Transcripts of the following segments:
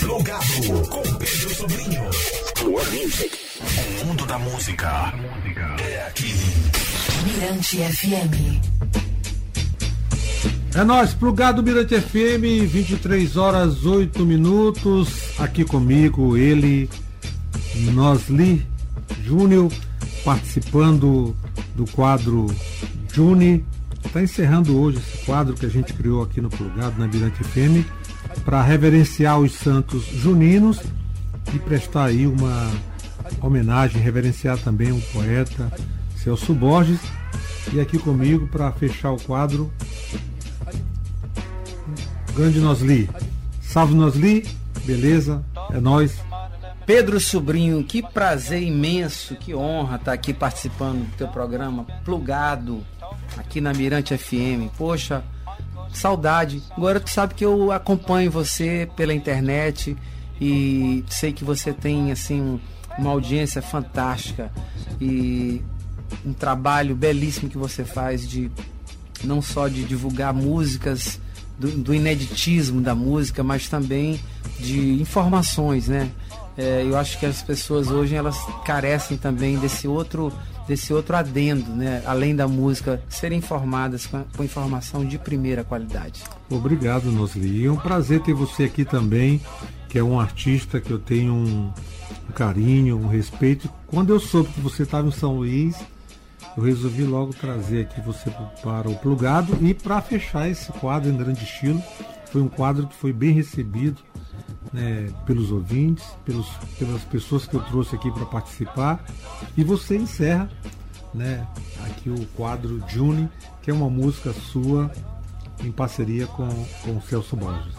Plugado com Pedro Sobrinho. O mundo da música é aqui. Mirante FM. É nós, plugado Mirante FM, 23 horas 8 minutos. Aqui comigo, ele, Nosli Júnior, participando do quadro Juni. Está encerrando hoje esse quadro que a gente criou aqui no Plugado, na Mirante FM, para reverenciar os santos juninos e prestar aí uma homenagem, reverenciar também o poeta Celso Borges. E aqui comigo para fechar o quadro, grande Nosli. Salve Nosli, beleza? É nós. Pedro Sobrinho, que prazer imenso, que honra estar aqui participando do teu programa Plugado, aqui na Mirante FM. Poxa, saudade. Agora tu sabe que eu acompanho você pela internet e sei que você tem assim uma audiência fantástica e um trabalho belíssimo que você faz de não só de divulgar músicas do, do ineditismo da música, mas também de informações, né? É, eu acho que as pessoas hoje elas carecem também desse outro desse outro adendo, né? Além da música, serem informadas com, com informação de primeira qualidade. Obrigado, Nosli. É um prazer ter você aqui também, que é um artista que eu tenho um, um carinho, um respeito. Quando eu soube que você estava em São Luís, eu resolvi logo trazer aqui você para o plugado e para fechar esse quadro em grande estilo. Foi um quadro que foi bem recebido né, pelos ouvintes, pelos, pelas pessoas que eu trouxe aqui para participar. E você encerra né, aqui o quadro June, que é uma música sua em parceria com, com o Celso Borges.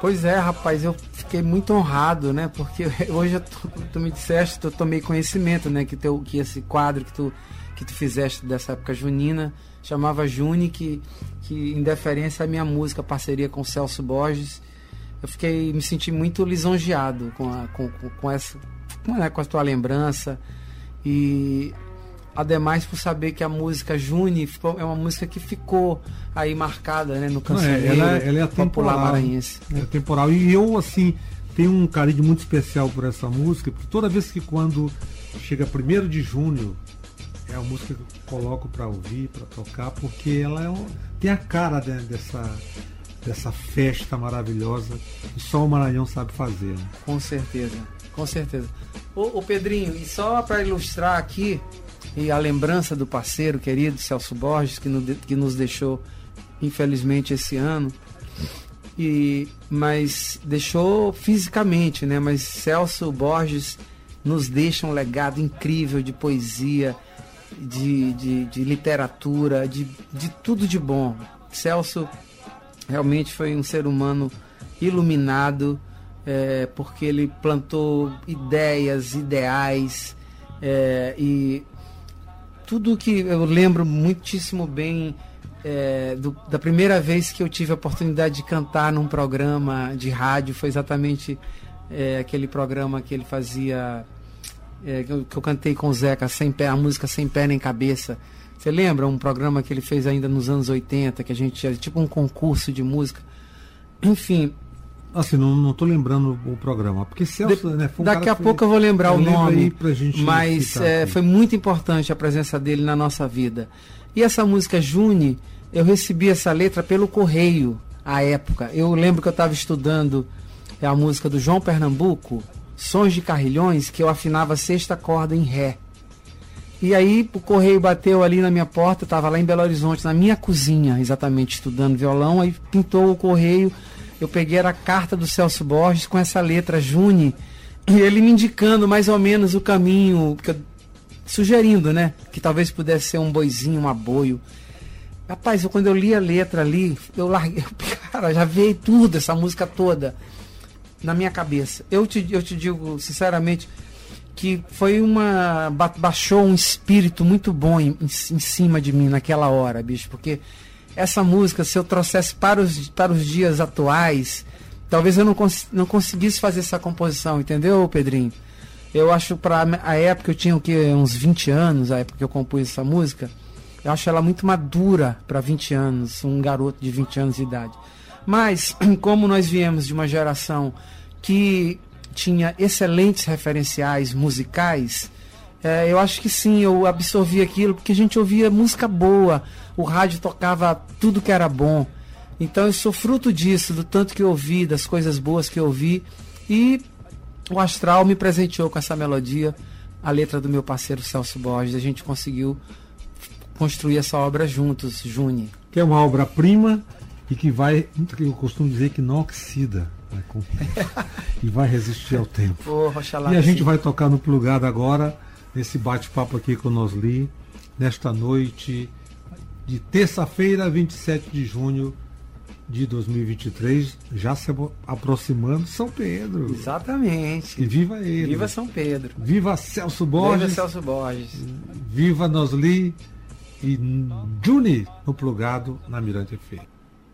Pois é, rapaz, eu fiquei muito honrado, né? Porque hoje tu, tu me disseste, tu tomei conhecimento, né? Que, teu, que esse quadro que tu, que tu fizeste dessa época junina chamava June, que, que em deferência à minha música, parceria com o Celso Borges, eu fiquei me senti muito lisonjeado com a, com, com, com essa com, né, com a tua lembrança e ademais por saber que a música Juni é uma música que ficou aí marcada né, no cancioneiro Não, é, ela, ela é popular temporal, maranhense. É temporal. E eu, assim, tenho um carinho muito especial por essa música, porque toda vez que quando chega 1 de junho, é a música que eu coloco para ouvir, para tocar, porque ela é um, tem a cara né, dessa, dessa festa maravilhosa que só o Maranhão sabe fazer. Né? Com certeza, com certeza. Ô, ô Pedrinho, e só para ilustrar aqui, e a lembrança do parceiro querido Celso Borges, que, no, que nos deixou, infelizmente, esse ano, e, mas deixou fisicamente, né? Mas Celso Borges nos deixa um legado incrível de poesia, de, de, de literatura, de, de tudo de bom. Celso realmente foi um ser humano iluminado, é, porque ele plantou ideias, ideais, é, e tudo que eu lembro muitíssimo bem é, do, da primeira vez que eu tive a oportunidade de cantar num programa de rádio foi exatamente é, aquele programa que ele fazia é, que, eu, que, eu, cantei com o Zeca sem pé a música sem pé nem cabeça. Você lembra um programa que ele fez ainda nos anos 80 que a gente tinha tipo um concurso de música? Enfim. Assim, não, não tô lembrando o programa, porque Celso, de, né, um Daqui a pouco eu vou lembrar o nome, gente mas é, foi muito importante a presença dele na nossa vida. E essa música June, eu recebi essa letra pelo correio à época. Eu lembro que eu estava estudando é a música do João Pernambuco, Sons de Carrilhões, que eu afinava a sexta corda em Ré. E aí o correio bateu ali na minha porta, estava lá em Belo Horizonte, na minha cozinha, exatamente, estudando violão, aí pintou o correio eu peguei a carta do Celso Borges com essa letra June, e ele me indicando mais ou menos o caminho, sugerindo, né? Que talvez pudesse ser um boizinho, um aboio. Rapaz, eu, quando eu li a letra ali, eu larguei, cara, já veio tudo, essa música toda na minha cabeça. Eu te, eu te digo, sinceramente, que foi uma. baixou um espírito muito bom em, em, em cima de mim naquela hora, bicho, porque essa música, se eu trouxesse para os, para os dias atuais, talvez eu não, cons não conseguisse fazer essa composição, entendeu, Pedrinho? Eu acho para a época eu tinha o que uns 20 anos, a época que eu compus essa música. Eu acho ela muito madura para 20 anos, um garoto de 20 anos de idade. Mas como nós viemos de uma geração que tinha excelentes referenciais musicais, é, eu acho que sim, eu absorvi aquilo porque a gente ouvia música boa, o rádio tocava tudo que era bom. Então eu sou fruto disso, do tanto que eu ouvi, das coisas boas que eu ouvi. E o Astral me presenteou com essa melodia, a letra do meu parceiro Celso Borges. A gente conseguiu construir essa obra juntos, Juni. Que é uma obra-prima e que vai, eu costumo dizer que não oxida. Né, com, e vai resistir ao tempo. Oh, e a gente vai tocar no plugado agora, nesse bate-papo aqui com Nosli, nesta noite de terça-feira, 27 de junho de 2023, já se aproximando São Pedro. Exatamente. E viva ele. Viva São Pedro. Viva Celso Borges. Viva Celso Borges. Viva Nosli e Juni no plugado na Mirante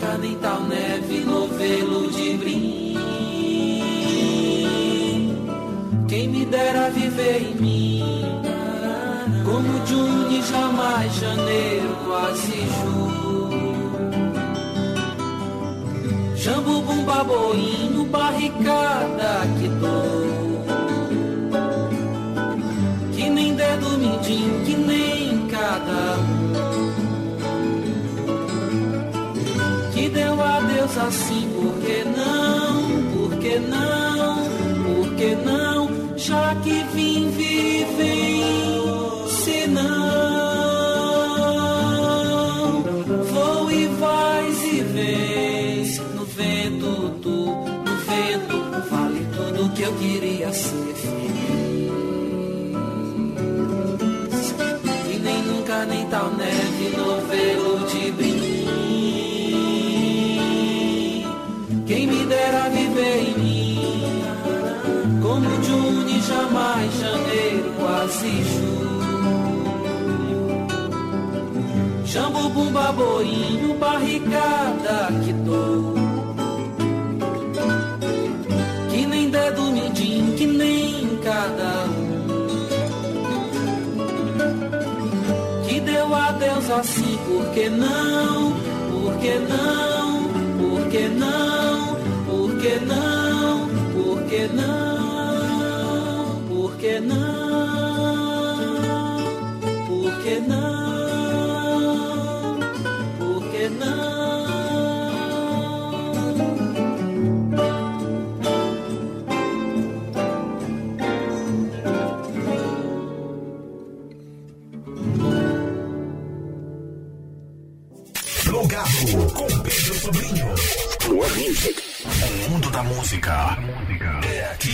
Cadental, neve, novelo de brim. Quem me dera viver em mim, como Juni, jamais janeiro, quase julho. Jambo, bumba, boinho, barricada Já que vim viver, se não vou e vais e vens no vento, tu, no vento, vale tudo que eu queria ser feliz. E nem nunca, nem tal neve, novelo de brinco. dera viver em mim quase julho Jambu, bumba, boinho, barricada que dou Que nem dedo midinho, que nem cada um Que deu adeus assim, por que não, por que não, por que não por que não? Por que não? Por que não? Plugado com Pedro Sobrinho. O mundo da música é aqui.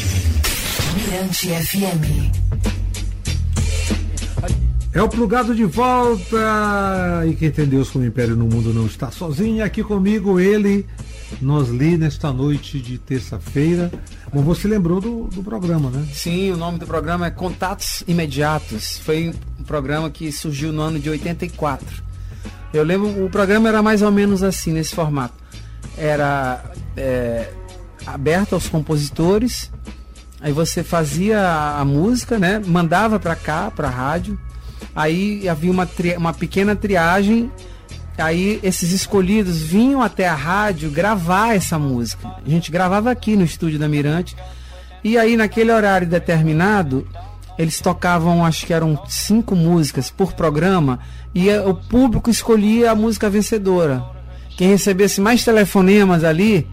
Mirante FM. É o plugado de volta. E quem tem Deus como império no mundo não está sozinho. Aqui comigo ele, nos li nesta noite de terça-feira. Bom, você lembrou do, do programa, né? Sim, o nome do programa é Contatos Imediatos. Foi um programa que surgiu no ano de 84. Eu lembro, o programa era mais ou menos assim, nesse formato. Era é, aberto aos compositores, aí você fazia a, a música, né? Mandava para cá, para rádio. Aí havia uma, tri, uma pequena triagem Aí esses escolhidos vinham até a rádio gravar essa música. A gente gravava aqui no estúdio da Mirante. E aí naquele horário determinado, eles tocavam, acho que eram cinco músicas por programa, e o público escolhia a música vencedora. Quem recebesse mais telefonemas ali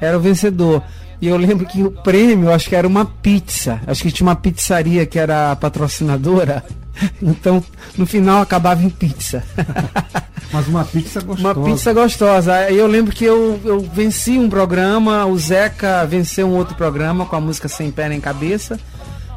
era o vencedor. E eu lembro que o prêmio, acho que era uma pizza. Acho que tinha uma pizzaria que era a patrocinadora. Então, no final acabava em pizza. Mas uma pizza gostosa. Uma pizza gostosa. Aí eu lembro que eu, eu venci um programa, o Zeca venceu um outro programa com a música Sem Pé Nem Cabeça.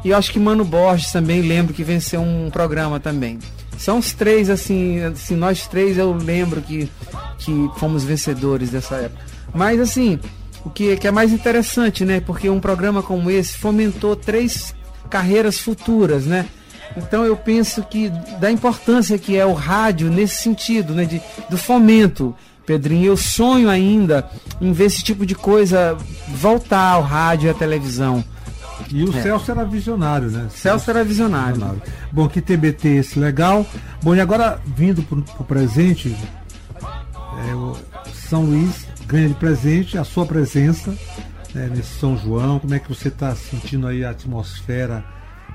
E eu acho que Mano Borges também lembro que venceu um programa também. São os três, assim, assim, nós três eu lembro que, que fomos vencedores dessa época. Mas assim, o que, que é mais interessante, né? Porque um programa como esse fomentou três carreiras futuras, né? Então eu penso que da importância que é o rádio nesse sentido, né, de, do fomento. Pedrinho, eu sonho ainda em ver esse tipo de coisa voltar ao rádio e à televisão. E o é. Celso era visionário, né? Celso, era visionário. visionário. Bom, que TBT esse legal. Bom, e agora vindo para o presente, é, São Luís ganha de presente a sua presença né, nesse São João. Como é que você está sentindo aí a atmosfera?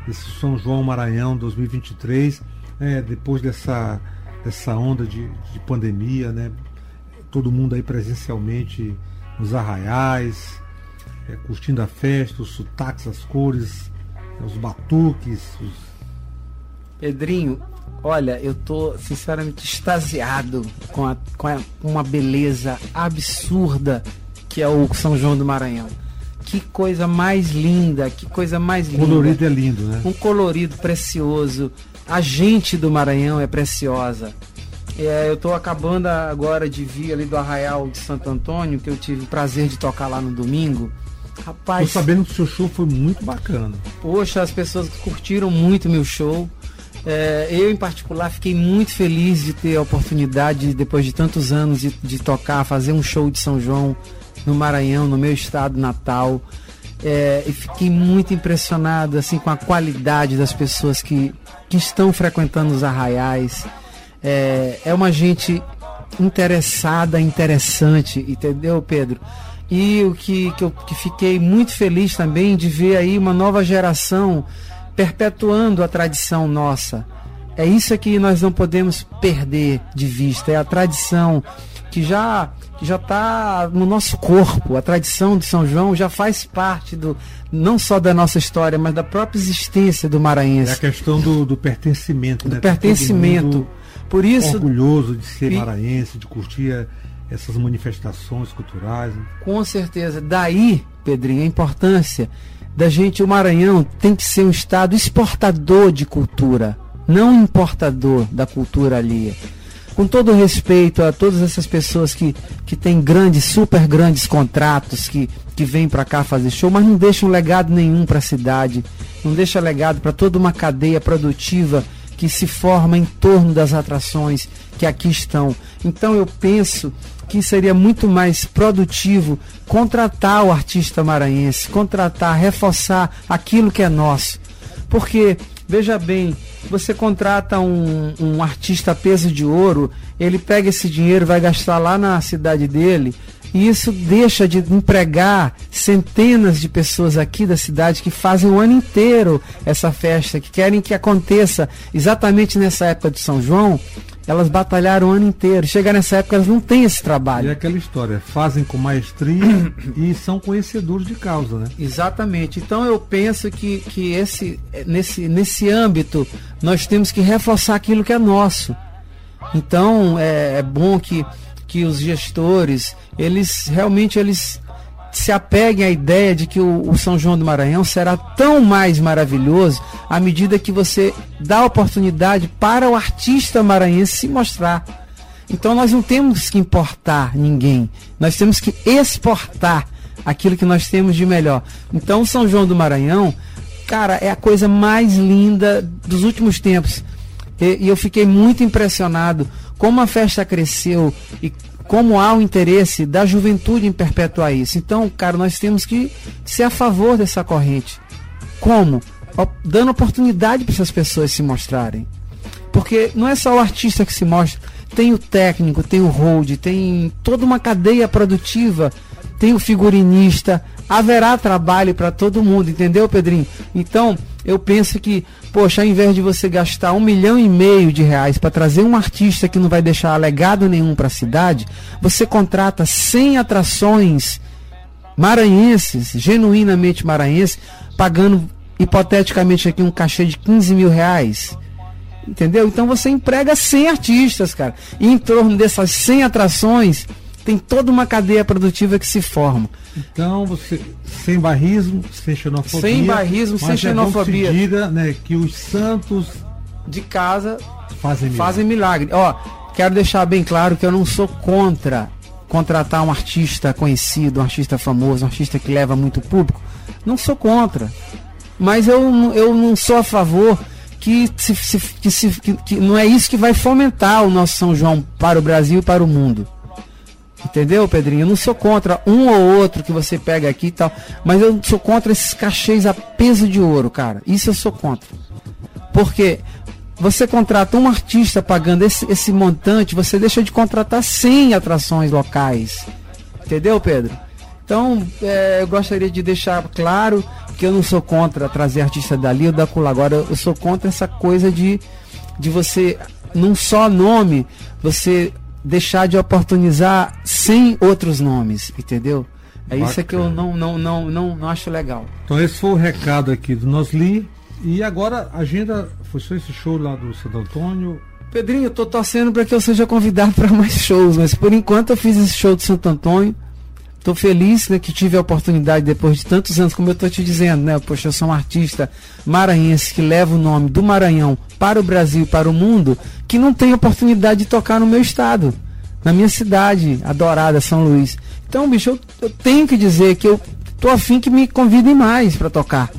esse São João Maranhão 2023, é, depois dessa, dessa onda de, de pandemia, né? Todo mundo aí presencialmente nos arraiais, é, curtindo a festa, os sotaques, as cores, os batuques. Os... Pedrinho, olha, eu tô sinceramente extasiado com, a, com a, uma beleza absurda que é o São João do Maranhão. Que coisa mais linda, que coisa mais linda. O colorido é lindo, né? Um colorido precioso. A gente do Maranhão é preciosa. É, eu estou acabando agora de vir ali do Arraial de Santo Antônio, que eu tive o prazer de tocar lá no domingo. Rapaz. Tô sabendo que o seu show foi muito bacana. Poxa, as pessoas curtiram muito meu show. É, eu, em particular, fiquei muito feliz de ter a oportunidade, depois de tantos anos, de, de tocar, fazer um show de São João no Maranhão, no meu estado natal. É, e fiquei muito impressionado assim com a qualidade das pessoas que, que estão frequentando os arraiais. É, é uma gente interessada, interessante, entendeu, Pedro? E o que, que eu que fiquei muito feliz também de ver aí uma nova geração perpetuando a tradição nossa. É isso que nós não podemos perder de vista, é a tradição que já que já está no nosso corpo. A tradição de São João já faz parte do não só da nossa história, mas da própria existência do maranhense. É a questão do, do pertencimento, do né? pertencimento. Por isso orgulhoso de ser e, maranhense, de curtir essas manifestações culturais. Né? Com certeza. Daí, Pedrinho, a importância da gente, o Maranhão tem que ser um estado exportador de cultura, não importador da cultura alheia com todo respeito a todas essas pessoas que, que têm grandes, super grandes contratos, que, que vêm para cá fazer show, mas não deixam legado nenhum para a cidade, não deixa legado para toda uma cadeia produtiva que se forma em torno das atrações que aqui estão. Então eu penso que seria muito mais produtivo contratar o artista maranhense, contratar, reforçar aquilo que é nosso. Porque, veja bem, você contrata um, um artista peso de ouro, ele pega esse dinheiro, vai gastar lá na cidade dele, e isso deixa de empregar centenas de pessoas aqui da cidade que fazem o ano inteiro essa festa, que querem que aconteça exatamente nessa época de São João, elas batalharam o ano inteiro. Chega nessa época, elas não têm esse trabalho. E é aquela história, fazem com maestria e são conhecedores de causa, né? Exatamente. Então eu penso que, que esse, nesse, nesse âmbito nós temos que reforçar aquilo que é nosso. Então é, é bom que, que os gestores, eles realmente eles se apeguem à ideia de que o, o, São João do Maranhão será tão mais maravilhoso à medida que você dá oportunidade para o artista maranhense se mostrar. Então nós não temos que importar ninguém, nós temos que exportar aquilo que nós temos de melhor. Então São João do Maranhão, cara, é a coisa mais linda dos últimos tempos. E, e eu fiquei muito impressionado como a festa cresceu e como há o interesse da juventude em perpetuar isso. Então, cara, nós temos que ser a favor dessa corrente. Como? Dando oportunidade para essas pessoas se mostrarem. Porque não é só o artista que se mostra, tem o técnico, tem o hold, tem toda uma cadeia produtiva, tem o figurinista, haverá trabalho para todo mundo, entendeu, Pedrinho? Então, eu penso que, poxa, ao invés de você gastar um milhão e meio de reais para trazer um artista que não vai deixar legado nenhum para a cidade, você contrata 100 atrações maranhenses, genuinamente maranhenses, pagando hipoteticamente aqui um cachê de 15 mil reais. Entendeu? Então você emprega 100 artistas, cara. E em torno dessas 100 atrações, tem toda uma cadeia produtiva que se forma. Então, você sem barrismo, sem xenofobia. Sem barrismo, sem xenofobia. É que diga, né, que os santos de casa fazem milagre. fazem milagre. Ó, quero deixar bem claro que eu não sou contra contratar um artista conhecido, um artista famoso, um artista que leva muito público. Não sou contra. Mas eu, eu não sou a favor que, se, se, que, se, que, que não é isso que vai fomentar o nosso São João para o Brasil e para o mundo. Entendeu, Pedrinho? Eu não sou contra um ou outro que você pega aqui e tal, mas eu sou contra esses cachês a peso de ouro, cara. Isso eu sou contra. Porque você contrata um artista pagando esse, esse montante, você deixa de contratar 100 atrações locais. Entendeu, Pedro? Então, é, eu gostaria de deixar claro que eu não sou contra trazer artista dali ou da Cula. Agora, eu sou contra essa coisa de, de você, num só nome, você deixar de oportunizar sem outros nomes, entendeu? É Bacana. isso que eu não, não, não, não, não acho legal. Então esse foi o recado aqui do Nosli. E agora a agenda foi só esse show lá do Santo Antônio. Pedrinho, eu tô torcendo para que eu seja convidado para mais shows, mas por enquanto eu fiz esse show do Santo Antônio. Tô feliz né, que tive a oportunidade depois de tantos anos, como eu tô te dizendo, né? Poxa, eu sou um artista maranhense que leva o nome do Maranhão para o Brasil e para o mundo, que não tem oportunidade de tocar no meu estado, na minha cidade adorada, São Luís. Então, bicho, eu, eu tenho que dizer que eu tô afim que me convidem mais para tocar.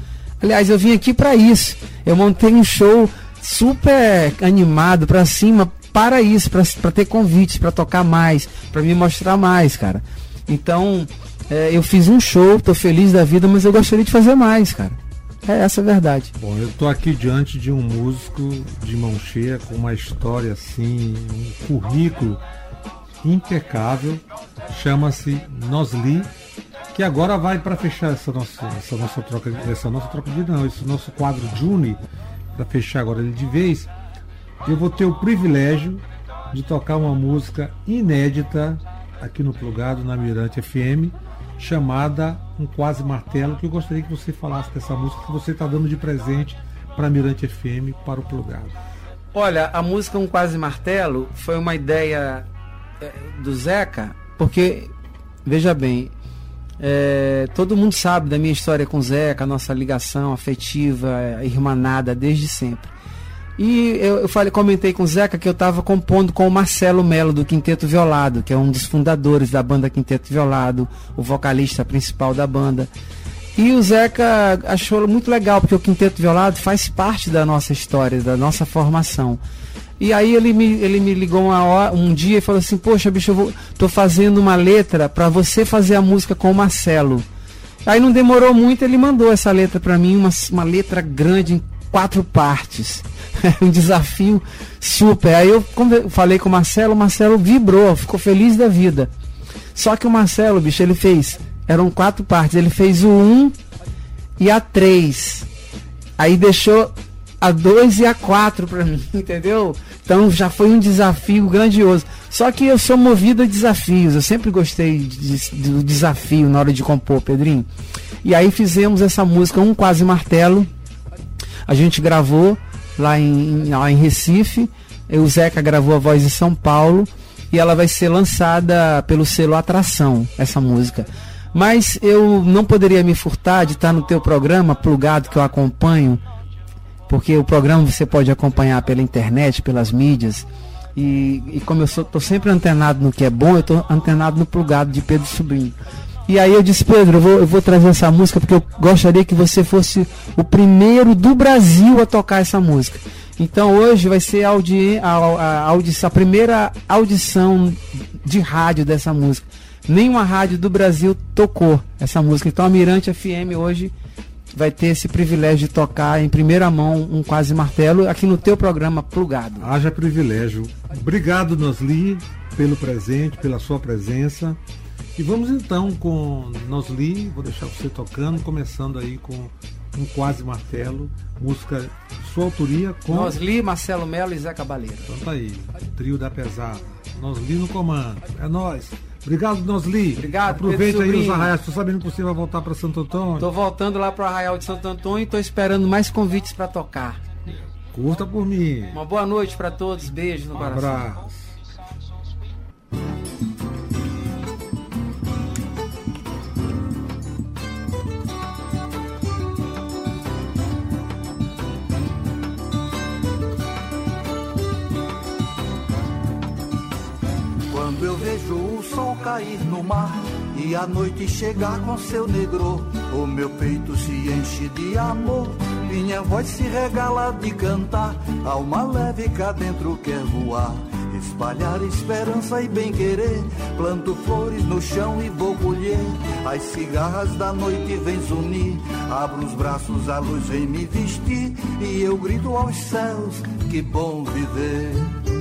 Aliás, eu vim aqui para isso. Eu montei um show super animado para cima para isso, para ter convites, para tocar mais, para me mostrar mais, cara. Então, é, eu fiz um show, tô feliz da vida, mas eu gostaria de fazer mais, cara. É essa a verdade. Bom, eu tô aqui diante de um músico de mão cheia, com uma história assim, um currículo impecável. Chama-se Nosli, que agora vai para fechar essa nossa, essa nossa troca, essa nossa troca de não, esse nosso quadro Juni, para fechar agora ele de vez. Eu vou ter o privilégio de tocar uma música inédita aqui no Plugado, na Mirante FM, chamada Um Quase Martelo, que eu gostaria que você falasse dessa música que você está dando de presente para a Mirante FM, para o Plugado. Olha, a música Um Quase Martelo foi uma ideia do Zeca, porque, veja bem, é, todo mundo sabe da minha história com o Zeca, nossa ligação afetiva, irmanada desde sempre. E eu, eu falei, comentei com o Zeca que eu estava compondo com o Marcelo Melo do Quinteto Violado, que é um dos fundadores da banda Quinteto Violado, o vocalista principal da banda. E o Zeca achou muito legal, porque o Quinteto Violado faz parte da nossa história, da nossa formação. E aí ele me, ele me ligou hora, um dia e falou assim, poxa bicho, eu vou, tô fazendo uma letra para você fazer a música com o Marcelo. Aí não demorou muito, ele mandou essa letra para mim, uma, uma letra grande em quatro partes. um desafio super. Aí eu falei com o Marcelo, o Marcelo vibrou, ficou feliz da vida. Só que o Marcelo, bicho, ele fez. Eram quatro partes. Ele fez o 1 um e a 3. Aí deixou a 2 e a 4 para mim, entendeu? Então já foi um desafio grandioso. Só que eu sou movido a desafios. Eu sempre gostei de, de, do desafio na hora de compor, Pedrinho. E aí fizemos essa música, Um Quase Martelo. A gente gravou lá em, lá em Recife. O Zeca gravou a voz em São Paulo e ela vai ser lançada pelo selo Atração, essa música. Mas eu não poderia me furtar de estar no teu programa, plugado que eu acompanho, porque o programa você pode acompanhar pela internet, pelas mídias. E, e como eu tô sempre antenado no que é bom, eu tô antenado no plugado de Pedro Sobrinho. E aí eu disse, Pedro, eu vou, eu vou trazer essa música porque eu gostaria que você fosse o primeiro do Brasil a tocar essa música. Então hoje vai ser a, audi a, a, audição, a primeira audição de rádio dessa música. Nenhuma rádio do Brasil tocou essa música. Então a Mirante FM hoje vai ter esse privilégio de tocar em primeira mão um quase martelo aqui no teu programa Plugado. Haja privilégio. Obrigado, Nosli, pelo presente, pela sua presença. E vamos então com Nosli, vou deixar você tocando, começando aí com um quase martelo, música sua autoria com. Nosli, Marcelo Melo e Zé Cabaleiro. Então tá aí, trio da pesada. Nosli no comando. É nós. Obrigado, Nosli. Obrigado, Aproveita aí os arraiais. Tô sabendo que você vai voltar para Santo Antônio. Tô voltando lá pro Arraial de Santo Antônio e tô esperando mais convites para tocar. Curta por mim. Uma boa noite para todos, beijo no Um coração. abraço. Vejo o sol cair no mar e a noite chegar com seu negro, o meu peito se enche de amor, minha voz se regala de cantar, alma leve cá dentro quer voar. Espalhar esperança e bem querer, planto flores no chão e vou colher. As cigarras da noite vêm unir, abro os braços, a luz vem me vestir e eu grito aos céus: que bom viver.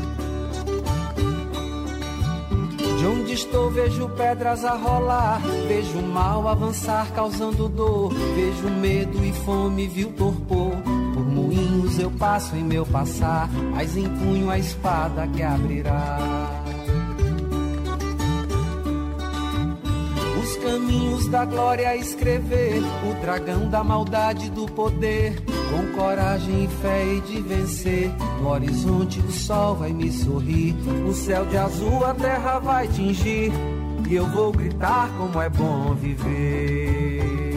Onde estou vejo pedras a rolar, vejo mal avançar causando dor, vejo medo e fome vil torpor. Por moinhos eu passo em meu passar, mas empunho a espada que abrirá. Caminhos da glória escrever, o dragão da maldade do poder, com coragem e fé e de vencer. No horizonte o sol vai me sorrir, o céu de azul a terra vai tingir, e eu vou gritar como é bom viver.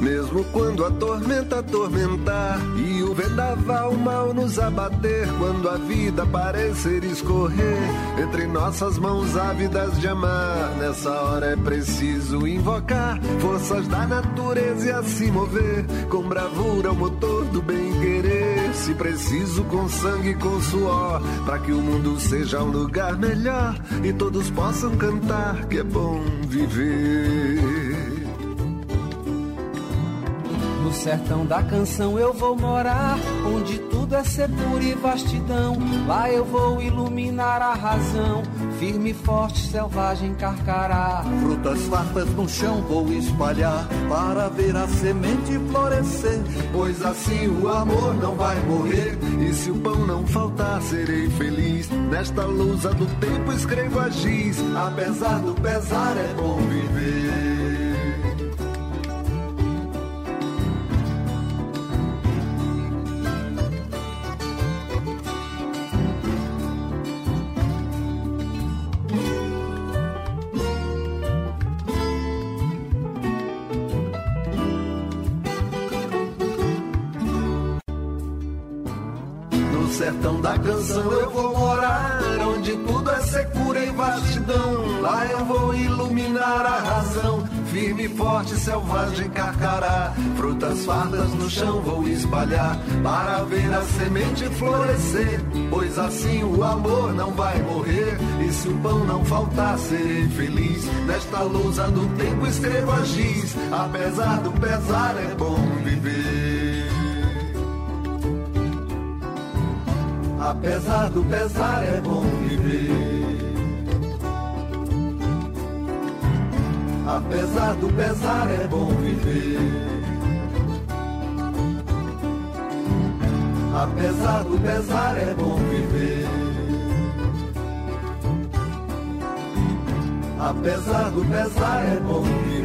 Mesmo quando a tormenta atormentar e o vendaval mal nos abater, quando a vida parecer escorrer entre nossas mãos ávidas de amar, nessa hora é preciso invocar forças da natureza e a se mover com bravura o motor do bem querer. Se preciso com sangue e com suor, para que o mundo seja um lugar melhor e todos possam cantar que é bom viver. No sertão da canção eu vou morar, onde tudo é secura e vastidão. Lá eu vou iluminar a razão, firme, forte, selvagem, carcará. Frutas fartas no chão vou espalhar para ver a semente florescer. Pois assim o amor não vai morrer. E se o pão não faltar, serei feliz. Nesta luza do tempo escrevo a giz. Apesar do pesar, é bom viver. Eu vou morar, onde tudo é secura e vastidão. Lá eu vou iluminar a razão, firme, forte, selvagem, carcará. Frutas fartas no chão vou espalhar, para ver a semente florescer. Pois assim o amor não vai morrer, e se o pão não faltar, serei feliz. Nesta lousa do tempo escrevo a giz, apesar do pesar é bom viver. Apesar do pesar é bom viver. Apesar do pesar é bom viver. Apesar do pesar é bom viver. Apesar do pesar é bom viver.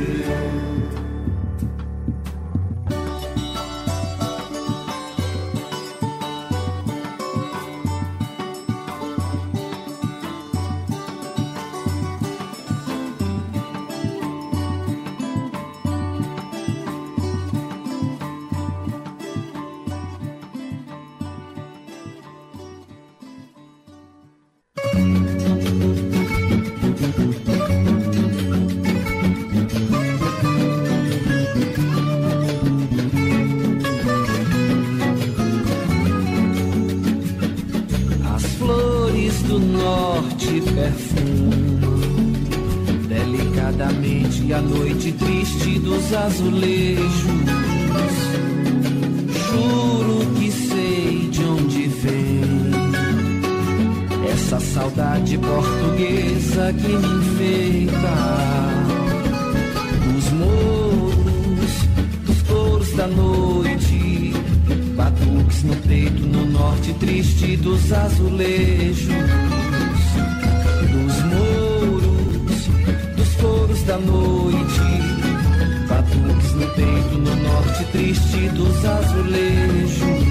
Noite triste dos azulejos. Juro que sei de onde vem essa saudade portuguesa que me enfeita. Os moros dos touros da noite, batuques no peito, no norte triste dos azulejos. Triste dos azulejos.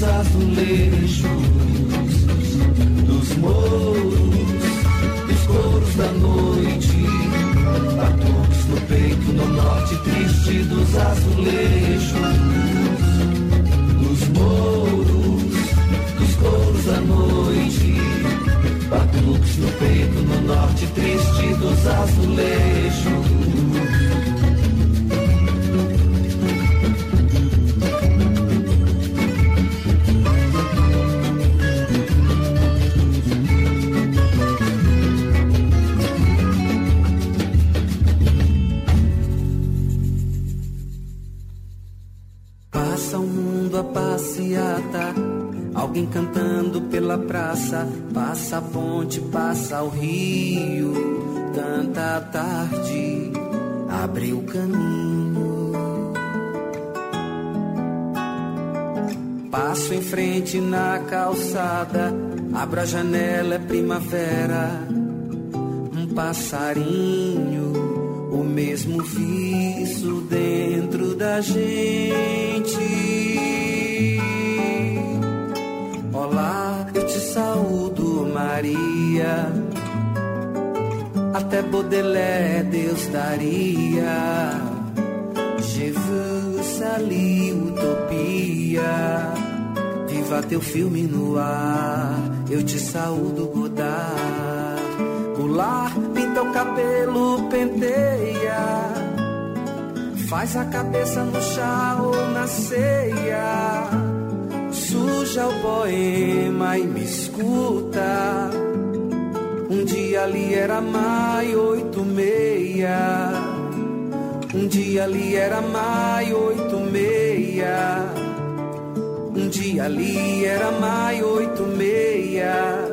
Dos azulejos. Dos mouros, dos coros da noite, batuques no peito, no norte triste dos azulejos. Dos mouros, dos coros da noite, batuques no peito, no norte triste dos azulejos. Ponte, passa o rio, canta a tarde, abre o caminho. Passo em frente na calçada, abro a janela, é primavera. Um passarinho, o mesmo viço dentro da gente. Olá, eu te saúdo, Maria. Até Baudelaire Deus daria. Je veux salir utopia. Viva teu filme no ar. Eu te saúdo, Godard. Pular, pinta o cabelo, penteia. Faz a cabeça no chá ou na ceia. Suja o poema e me escuta. Um dia ali era maio, oito meia. Um dia ali era maio, oito meia. Um dia ali era maio, oito meia.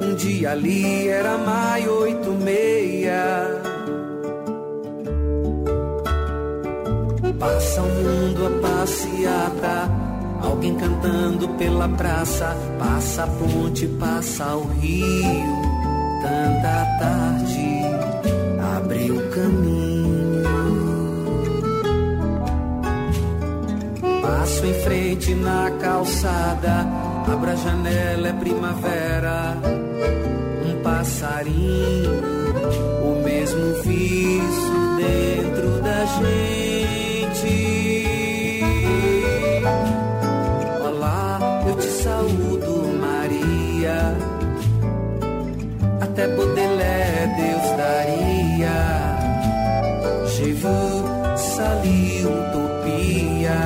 Um dia ali era maio, oito meia. Passa o mundo a passeata, alguém cantando pela praça. Passa a ponte, passa o rio, canta a tarde, abre o caminho. Passo em frente na calçada, abra a janela, é primavera. Um passarinho, o mesmo viço dentro da gente. Até Baudelaire Deus daria. Je salir utopia.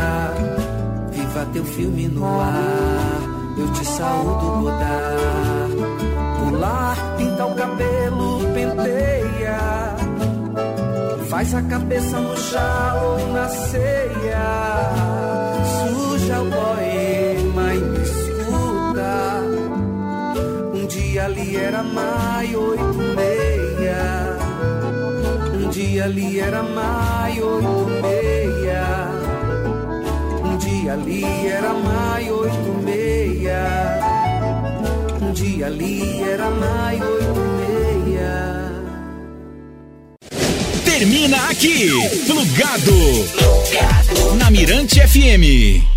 Viva teu filme no ar. Eu te saúdo, Godard. Pular, pinta o cabelo, penteia. Faz a cabeça no chá ou na ceia. Suja o poema dia ali era maio, oito meia. Um dia ali era maio oito meia. Um dia ali era maio oito meia. Um dia ali era maio oito meia. Termina aqui, Plugado. Na Mirante FM.